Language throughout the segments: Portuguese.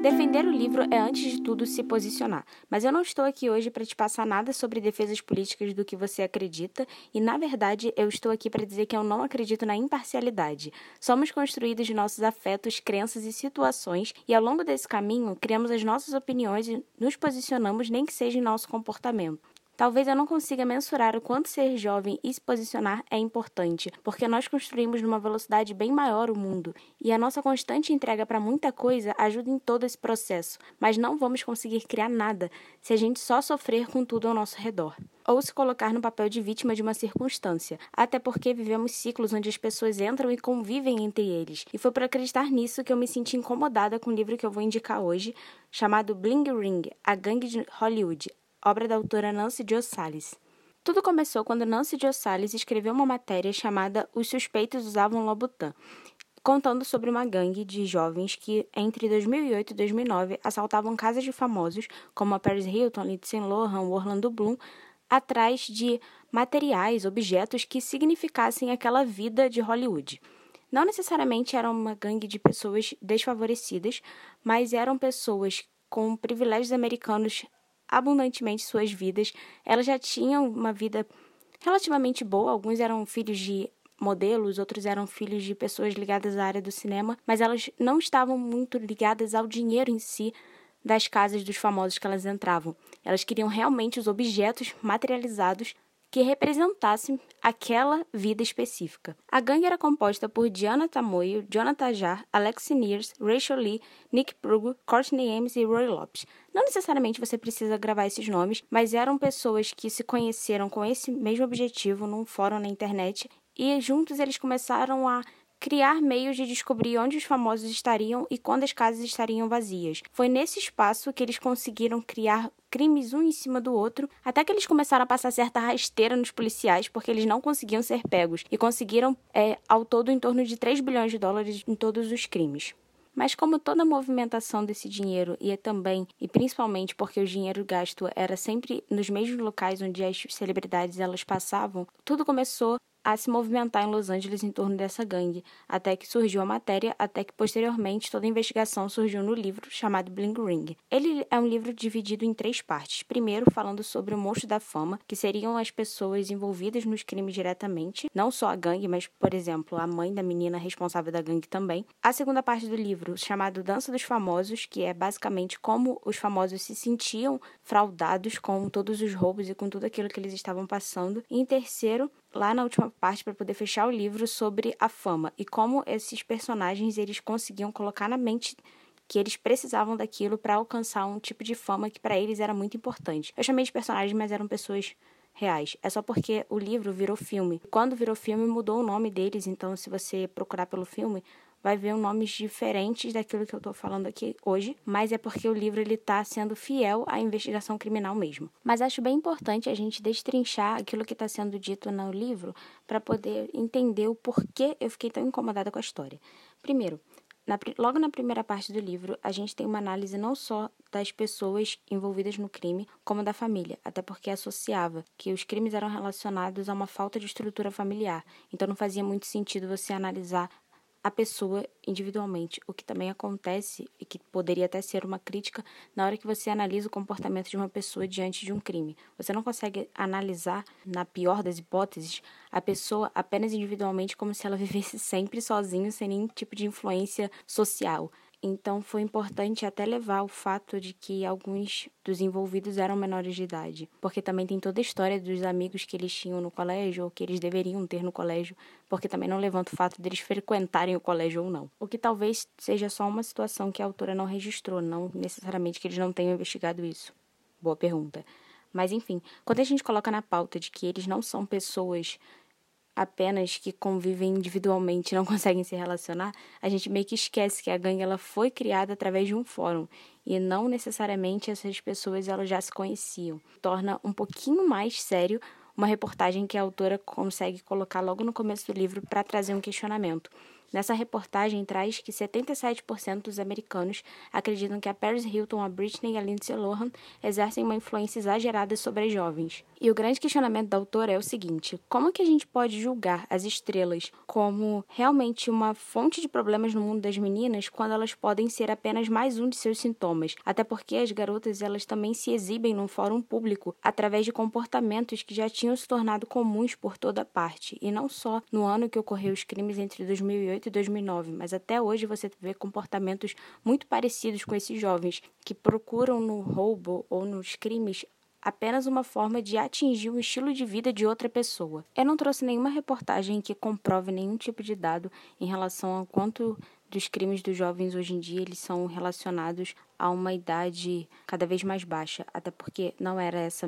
Defender o livro é, antes de tudo, se posicionar. Mas eu não estou aqui hoje para te passar nada sobre defesas políticas do que você acredita, e, na verdade, eu estou aqui para dizer que eu não acredito na imparcialidade. Somos construídos de nossos afetos, crenças e situações, e ao longo desse caminho, criamos as nossas opiniões e nos posicionamos, nem que seja em nosso comportamento. Talvez eu não consiga mensurar o quanto ser jovem e se posicionar é importante, porque nós construímos numa velocidade bem maior o mundo, e a nossa constante entrega para muita coisa ajuda em todo esse processo, mas não vamos conseguir criar nada se a gente só sofrer com tudo ao nosso redor. Ou se colocar no papel de vítima de uma circunstância, até porque vivemos ciclos onde as pessoas entram e convivem entre eles. E foi por acreditar nisso que eu me senti incomodada com o livro que eu vou indicar hoje, chamado Bling Ring A Gangue de Hollywood obra da autora Nancy Jo Salles. Tudo começou quando Nancy Jo Salles escreveu uma matéria chamada Os Suspeitos Usavam Lobutan, contando sobre uma gangue de jovens que, entre 2008 e 2009, assaltavam casas de famosos como a Paris Hilton, Lindsay Lohan, Orlando Bloom, atrás de materiais, objetos que significassem aquela vida de Hollywood. Não necessariamente era uma gangue de pessoas desfavorecidas, mas eram pessoas com privilégios americanos abundantemente suas vidas. Elas já tinham uma vida relativamente boa, alguns eram filhos de modelos, outros eram filhos de pessoas ligadas à área do cinema, mas elas não estavam muito ligadas ao dinheiro em si das casas dos famosos que elas entravam. Elas queriam realmente os objetos materializados que representassem aquela vida específica. A gangue era composta por Diana Tamoio, Jonathan Jar, Alex Nears, Rachel Lee, Nick Prugo, Courtney Ames e Roy Lopes. Não necessariamente você precisa gravar esses nomes, mas eram pessoas que se conheceram com esse mesmo objetivo num fórum na internet e juntos eles começaram a criar meios de descobrir onde os famosos estariam e quando as casas estariam vazias. Foi nesse espaço que eles conseguiram criar crimes um em cima do outro, até que eles começaram a passar certa rasteira nos policiais, porque eles não conseguiam ser pegos e conseguiram, é, ao todo, em torno de 3 bilhões de dólares em todos os crimes. Mas como toda a movimentação desse dinheiro ia também, e principalmente porque o dinheiro gasto era sempre nos mesmos locais onde as celebridades elas passavam, tudo começou a se movimentar em Los Angeles em torno dessa gangue, até que surgiu a matéria, até que posteriormente toda a investigação surgiu no livro chamado Bling Ring. Ele é um livro dividido em três partes. Primeiro, falando sobre o monstro da fama, que seriam as pessoas envolvidas nos crimes diretamente, não só a gangue, mas, por exemplo, a mãe da menina responsável da gangue também. A segunda parte do livro, chamado Dança dos Famosos, que é basicamente como os famosos se sentiam fraudados com todos os roubos e com tudo aquilo que eles estavam passando. E em terceiro, lá na última parte para poder fechar o livro sobre a fama e como esses personagens eles conseguiam colocar na mente que eles precisavam daquilo para alcançar um tipo de fama que para eles era muito importante. Eu chamei de personagens, mas eram pessoas reais. É só porque o livro virou filme. Quando virou filme, mudou o nome deles, então se você procurar pelo filme, vai ver nomes diferentes daquilo que eu estou falando aqui hoje, mas é porque o livro ele está sendo fiel à investigação criminal mesmo. Mas acho bem importante a gente destrinchar aquilo que está sendo dito no livro para poder entender o porquê eu fiquei tão incomodada com a história. Primeiro, na, logo na primeira parte do livro, a gente tem uma análise não só das pessoas envolvidas no crime, como da família, até porque associava que os crimes eram relacionados a uma falta de estrutura familiar. Então não fazia muito sentido você analisar a pessoa individualmente, o que também acontece e que poderia até ser uma crítica na hora que você analisa o comportamento de uma pessoa diante de um crime. Você não consegue analisar, na pior das hipóteses, a pessoa apenas individualmente como se ela vivesse sempre sozinha, sem nenhum tipo de influência social. Então foi importante até levar o fato de que alguns dos envolvidos eram menores de idade, porque também tem toda a história dos amigos que eles tinham no colégio ou que eles deveriam ter no colégio, porque também não levanta o fato deles frequentarem o colégio ou não. O que talvez seja só uma situação que a autora não registrou, não necessariamente que eles não tenham investigado isso. Boa pergunta. Mas enfim, quando a gente coloca na pauta de que eles não são pessoas apenas que convivem individualmente não conseguem se relacionar, a gente meio que esquece que a gangue ela foi criada através de um fórum e não necessariamente essas pessoas elas já se conheciam. Torna um pouquinho mais sério uma reportagem que a autora consegue colocar logo no começo do livro para trazer um questionamento. Nessa reportagem traz que 77% dos americanos acreditam que a Paris Hilton, a Britney e a Lindsay Lohan exercem uma influência exagerada sobre as jovens. E o grande questionamento da autora é o seguinte: como que a gente pode julgar as estrelas como realmente uma fonte de problemas no mundo das meninas quando elas podem ser apenas mais um de seus sintomas? Até porque as garotas elas também se exibem num fórum público através de comportamentos que já tinham se tornado comuns por toda parte, e não só no ano que ocorreu os crimes entre 2008 e 2009, mas até hoje você vê comportamentos muito parecidos com esses jovens que procuram no roubo ou nos crimes apenas uma forma de atingir o estilo de vida de outra pessoa. Eu não trouxe nenhuma reportagem que comprove nenhum tipo de dado em relação a quanto dos crimes dos jovens hoje em dia eles são relacionados a uma idade cada vez mais baixa, até porque não era essa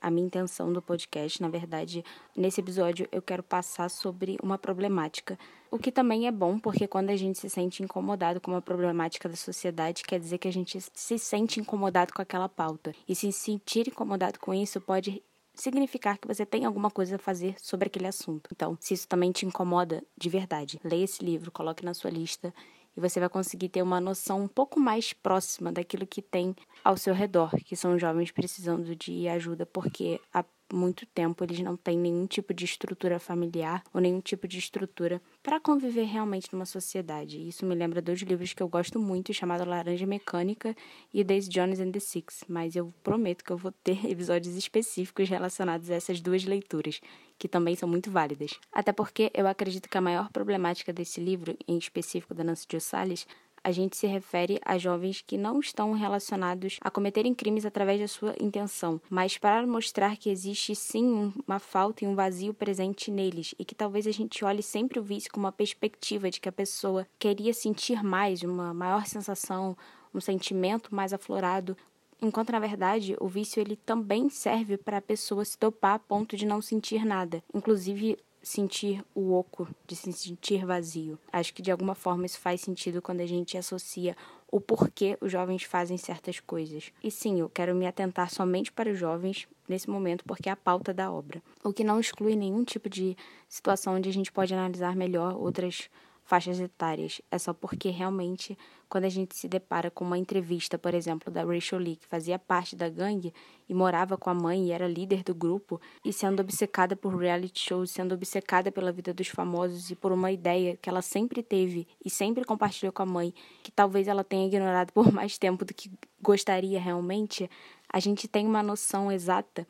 a minha intenção do podcast. Na verdade, nesse episódio eu quero passar sobre uma problemática. O que também é bom, porque quando a gente se sente incomodado com uma problemática da sociedade, quer dizer que a gente se sente incomodado com aquela pauta. E se sentir incomodado com isso pode significar que você tem alguma coisa a fazer sobre aquele assunto. Então, se isso também te incomoda de verdade, leia esse livro, coloque na sua lista e você vai conseguir ter uma noção um pouco mais próxima daquilo que tem ao seu redor, que são jovens precisando de ajuda, porque há muito tempo eles não têm nenhum tipo de estrutura familiar ou nenhum tipo de estrutura para conviver realmente numa sociedade. Isso me lembra dois livros que eu gosto muito, chamado Laranja Mecânica e Daisy Jones and the Six, mas eu prometo que eu vou ter episódios específicos relacionados a essas duas leituras, que também são muito válidas. Até porque eu acredito que a maior problemática desse livro, em específico da Nancy Jo Salles, a gente se refere a jovens que não estão relacionados a cometerem crimes através da sua intenção, mas para mostrar que existe sim uma falta e um vazio presente neles e que talvez a gente olhe sempre o vício com uma perspectiva de que a pessoa queria sentir mais, uma maior sensação, um sentimento mais aflorado, enquanto na verdade o vício ele também serve para a pessoa se dopar a ponto de não sentir nada. Inclusive sentir o oco, de se sentir vazio. Acho que de alguma forma isso faz sentido quando a gente associa o porquê os jovens fazem certas coisas. E sim, eu quero me atentar somente para os jovens nesse momento porque é a pauta da obra. O que não exclui nenhum tipo de situação onde a gente pode analisar melhor outras faixas etárias. É só porque realmente, quando a gente se depara com uma entrevista, por exemplo, da Rachel Lee, que fazia parte da gangue e morava com a mãe e era líder do grupo, e sendo obcecada por reality shows, sendo obcecada pela vida dos famosos e por uma ideia que ela sempre teve e sempre compartilhou com a mãe, que talvez ela tenha ignorado por mais tempo do que gostaria realmente, a gente tem uma noção exata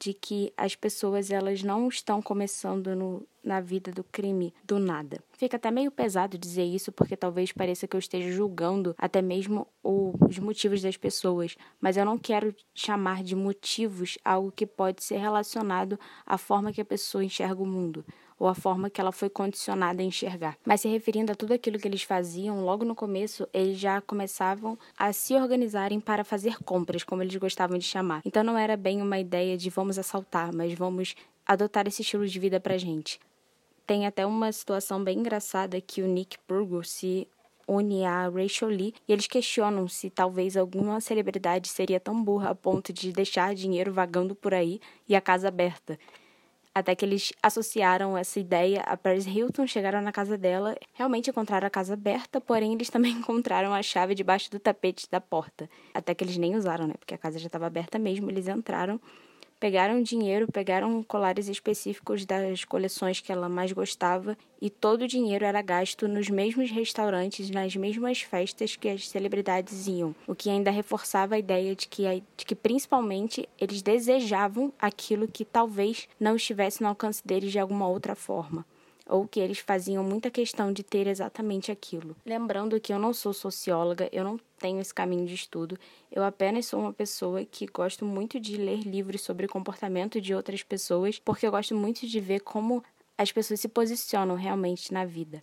de que as pessoas elas não estão começando no, na vida do crime do nada. Fica até meio pesado dizer isso porque talvez pareça que eu esteja julgando até mesmo os motivos das pessoas, mas eu não quero chamar de motivos algo que pode ser relacionado à forma que a pessoa enxerga o mundo ou a forma que ela foi condicionada a enxergar. Mas se referindo a tudo aquilo que eles faziam, logo no começo, eles já começavam a se organizarem para fazer compras, como eles gostavam de chamar. Então não era bem uma ideia de vamos assaltar, mas vamos adotar esse estilo de vida pra gente. Tem até uma situação bem engraçada que o Nick Purgo se une a Rachel Lee e eles questionam se talvez alguma celebridade seria tão burra a ponto de deixar dinheiro vagando por aí e a casa aberta. Até que eles associaram essa ideia a Paris Hilton, chegaram na casa dela, realmente encontraram a casa aberta, porém eles também encontraram a chave debaixo do tapete da porta. Até que eles nem usaram, né? Porque a casa já estava aberta mesmo, eles entraram Pegaram dinheiro, pegaram colares específicos das coleções que ela mais gostava e todo o dinheiro era gasto nos mesmos restaurantes, nas mesmas festas que as celebridades iam, o que ainda reforçava a ideia de que, de que principalmente eles desejavam aquilo que talvez não estivesse no alcance deles de alguma outra forma ou que eles faziam muita questão de ter exatamente aquilo. Lembrando que eu não sou socióloga, eu não tenho esse caminho de estudo, eu apenas sou uma pessoa que gosto muito de ler livros sobre comportamento de outras pessoas, porque eu gosto muito de ver como as pessoas se posicionam realmente na vida.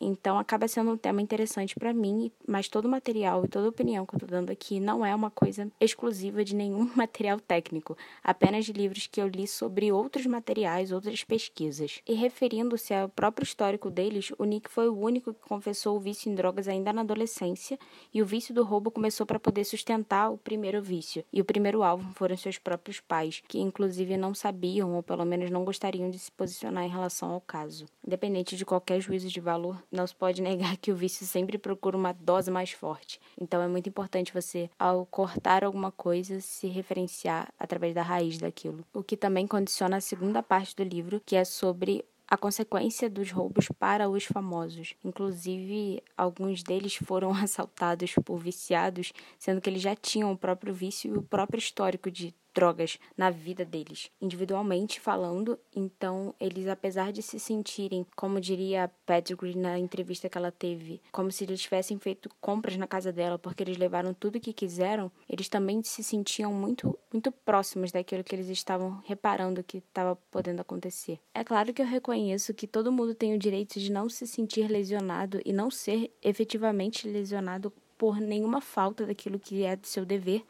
Então acaba sendo um tema interessante para mim, mas todo material e toda opinião que eu estou dando aqui não é uma coisa exclusiva de nenhum material técnico, apenas de livros que eu li sobre outros materiais, outras pesquisas. E referindo-se ao próprio histórico deles, o Nick foi o único que confessou o vício em drogas ainda na adolescência, e o vício do roubo começou para poder sustentar o primeiro vício. E o primeiro alvo foram seus próprios pais, que inclusive não sabiam ou pelo menos não gostariam de se posicionar em relação ao caso. Independente de qualquer juízo de valor, não se pode negar que o vício sempre procura uma dose mais forte. Então é muito importante você, ao cortar alguma coisa, se referenciar através da raiz daquilo. O que também condiciona a segunda parte do livro, que é sobre a consequência dos roubos para os famosos. Inclusive, alguns deles foram assaltados por viciados, sendo que eles já tinham o próprio vício e o próprio histórico de drogas na vida deles, individualmente falando. Então, eles, apesar de se sentirem, como diria a Pettigrew na entrevista que ela teve, como se eles tivessem feito compras na casa dela porque eles levaram tudo que quiseram, eles também se sentiam muito, muito próximos daquilo que eles estavam reparando que estava podendo acontecer. É claro que eu reconheço que todo mundo tem o direito de não se sentir lesionado e não ser efetivamente lesionado por nenhuma falta daquilo que é do seu dever,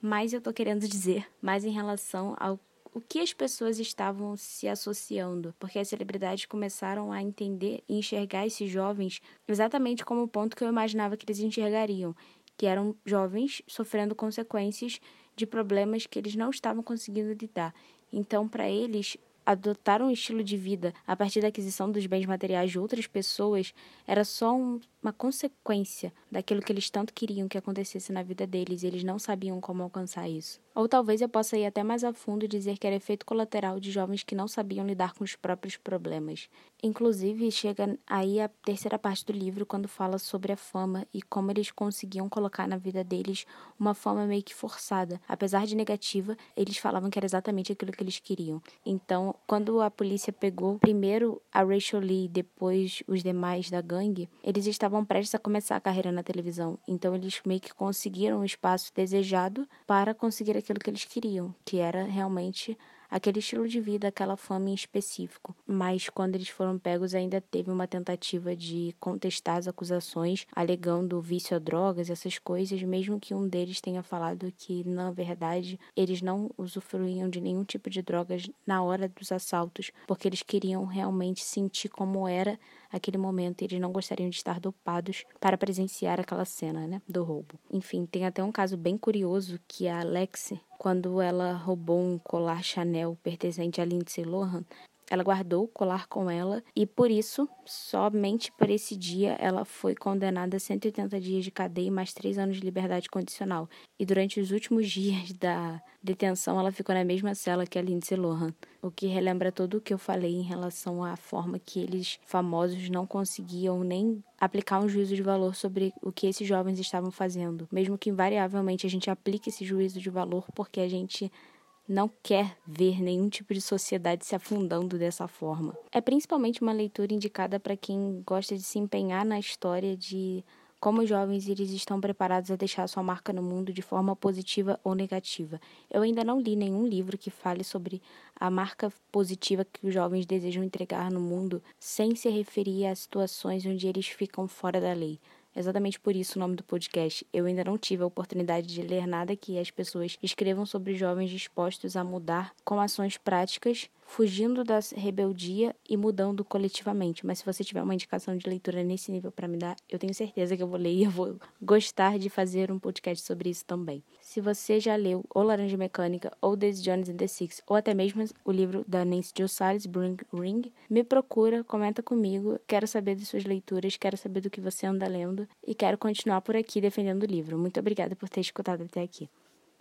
mas eu tô querendo dizer mais em relação ao o que as pessoas estavam se associando, porque as celebridades começaram a entender e enxergar esses jovens exatamente como o ponto que eu imaginava que eles enxergariam, que eram jovens sofrendo consequências de problemas que eles não estavam conseguindo lidar. Então, para eles, adotar um estilo de vida a partir da aquisição dos bens materiais de outras pessoas era só um, uma consequência daquilo que eles tanto queriam que acontecesse na vida deles e eles não sabiam como alcançar isso. Ou talvez eu possa ir até mais a fundo e dizer que era efeito colateral de jovens que não sabiam lidar com os próprios problemas. Inclusive, chega aí a terceira parte do livro quando fala sobre a fama e como eles conseguiam colocar na vida deles uma fama meio que forçada. Apesar de negativa, eles falavam que era exatamente aquilo que eles queriam. Então, quando a polícia pegou primeiro a Rachel Lee, depois os demais da gangue, eles estavam prestes a começar a carreira na televisão. Então, eles meio que conseguiram o espaço desejado para conseguir aquilo que eles queriam, que era realmente aquele estilo de vida, aquela fama em específico. Mas quando eles foram pegos, ainda teve uma tentativa de contestar as acusações, alegando vício a drogas, essas coisas, mesmo que um deles tenha falado que, na verdade, eles não usufruíam de nenhum tipo de drogas na hora dos assaltos, porque eles queriam realmente sentir como era aquele momento eles não gostariam de estar dopados para presenciar aquela cena, né, do roubo. Enfim, tem até um caso bem curioso que a Alex, quando ela roubou um colar Chanel pertencente a Lindsay Lohan, ela guardou o colar com ela e por isso, somente por esse dia, ela foi condenada a 180 dias de cadeia e mais 3 anos de liberdade condicional. E durante os últimos dias da detenção, ela ficou na mesma cela que a Lindsay Lohan, o que relembra tudo o que eu falei em relação à forma que eles famosos não conseguiam nem aplicar um juízo de valor sobre o que esses jovens estavam fazendo, mesmo que invariavelmente a gente aplique esse juízo de valor porque a gente não quer ver nenhum tipo de sociedade se afundando dessa forma. É principalmente uma leitura indicada para quem gosta de se empenhar na história de como os jovens eles estão preparados a deixar sua marca no mundo de forma positiva ou negativa. Eu ainda não li nenhum livro que fale sobre a marca positiva que os jovens desejam entregar no mundo sem se referir a situações onde eles ficam fora da lei. Exatamente por isso o nome do podcast. Eu ainda não tive a oportunidade de ler nada que as pessoas escrevam sobre jovens dispostos a mudar com ações práticas fugindo da rebeldia e mudando coletivamente. Mas se você tiver uma indicação de leitura nesse nível para me dar, eu tenho certeza que eu vou ler e eu vou gostar de fazer um podcast sobre isso também. Se você já leu ou Laranja Mecânica, ou Daisy Jones and the Six, ou até mesmo o livro da Nancy Salles, Bring Ring, me procura, comenta comigo. Quero saber de suas leituras, quero saber do que você anda lendo e quero continuar por aqui defendendo o livro. Muito obrigada por ter escutado até aqui.